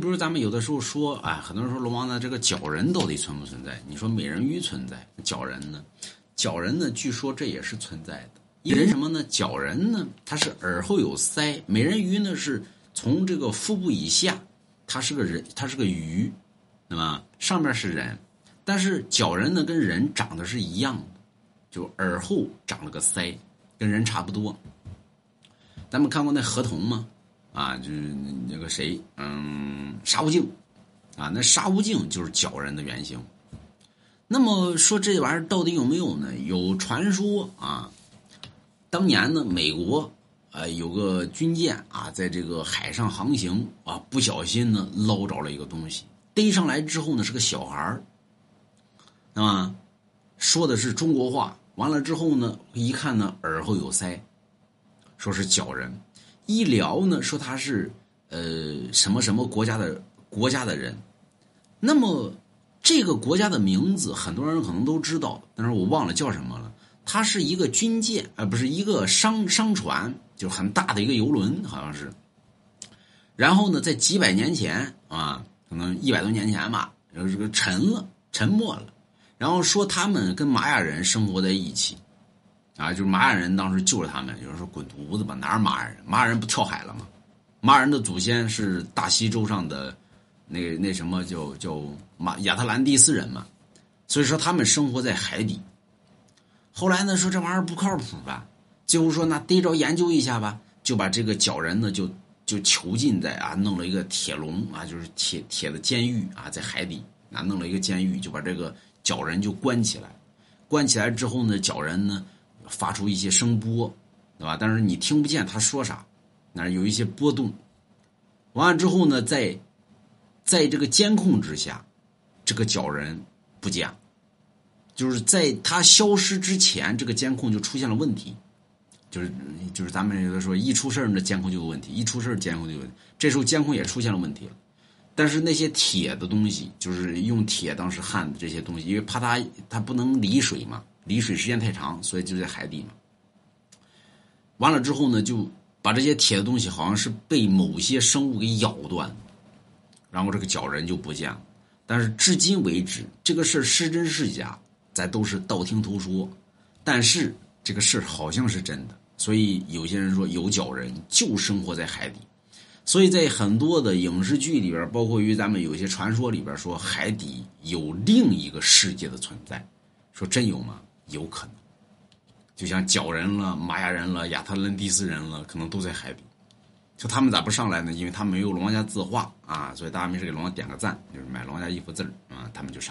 比如咱们有的时候说，哎，很多人说龙王呢，这个角人到底存不存在？你说美人鱼存在，角人呢？角人呢？据说这也是存在的。一人什么呢？角人呢，他是耳后有腮；美人鱼呢，是从这个腹部以下，它是个人，它是个鱼，对吧？上面是人，但是角人呢，跟人长得是一样的，就耳后长了个腮，跟人差不多。咱们看过那河童吗？啊，就是那个谁，嗯，沙悟净，啊，那沙悟净就是角人的原型。那么说这玩意儿到底有没有呢？有传说啊，当年呢，美国呃有个军舰啊，在这个海上航行啊，不小心呢捞着了一个东西，逮上来之后呢是个小孩儿，那么说的是中国话，完了之后呢，一看呢耳后有腮，说是角人。医疗呢说他是呃什么什么国家的国家的人，那么这个国家的名字很多人可能都知道，但是我忘了叫什么了。它是一个军舰，呃，不是一个商商船，就很大的一个游轮，好像是。然后呢，在几百年前啊，可能一百多年前吧，然后这个沉了，沉没了。然后说他们跟玛雅人生活在一起。啊，就是玛雅人当时救了他们，有人说滚犊子吧，哪是玛雅人？玛雅人不跳海了吗？玛雅人的祖先是大西洲上的那那什么叫叫马亚特兰蒂斯人嘛，所以说他们生活在海底。后来呢，说这玩意儿不靠谱吧，最后说那逮着研究一下吧，就把这个角人呢就就囚禁在啊，弄了一个铁笼啊，就是铁铁的监狱啊，在海底啊弄了一个监狱，就把这个角人就关起来。关起来之后呢，角人呢。发出一些声波，对吧？但是你听不见他说啥，那有一些波动。完了之后呢，在在这个监控之下，这个角人不见。就是在他消失之前，这个监控就出现了问题。就是就是咱们有的说，一出事儿那监控就有问题，一出事儿监控就有问题。这时候监控也出现了问题。但是那些铁的东西，就是用铁当时焊的这些东西，因为怕它它不能离水嘛。离水时间太长，所以就在海底嘛。完了之后呢，就把这些铁的东西，好像是被某些生物给咬断，然后这个脚人就不见了。但是至今为止，这个事儿是真是假，咱都是道听途说。但是这个事儿好像是真的，所以有些人说有脚人就生活在海底。所以在很多的影视剧里边，包括于咱们有些传说里边说，海底有另一个世界的存在，说真有吗？有可能，就像脚人了、玛雅人了、亚特兰蒂斯人了，可能都在海底。就他们咋不上来呢？因为他们没有龙王家字画啊，所以大家没事给龙王点个赞，就是买龙王家一幅字啊，他们就上。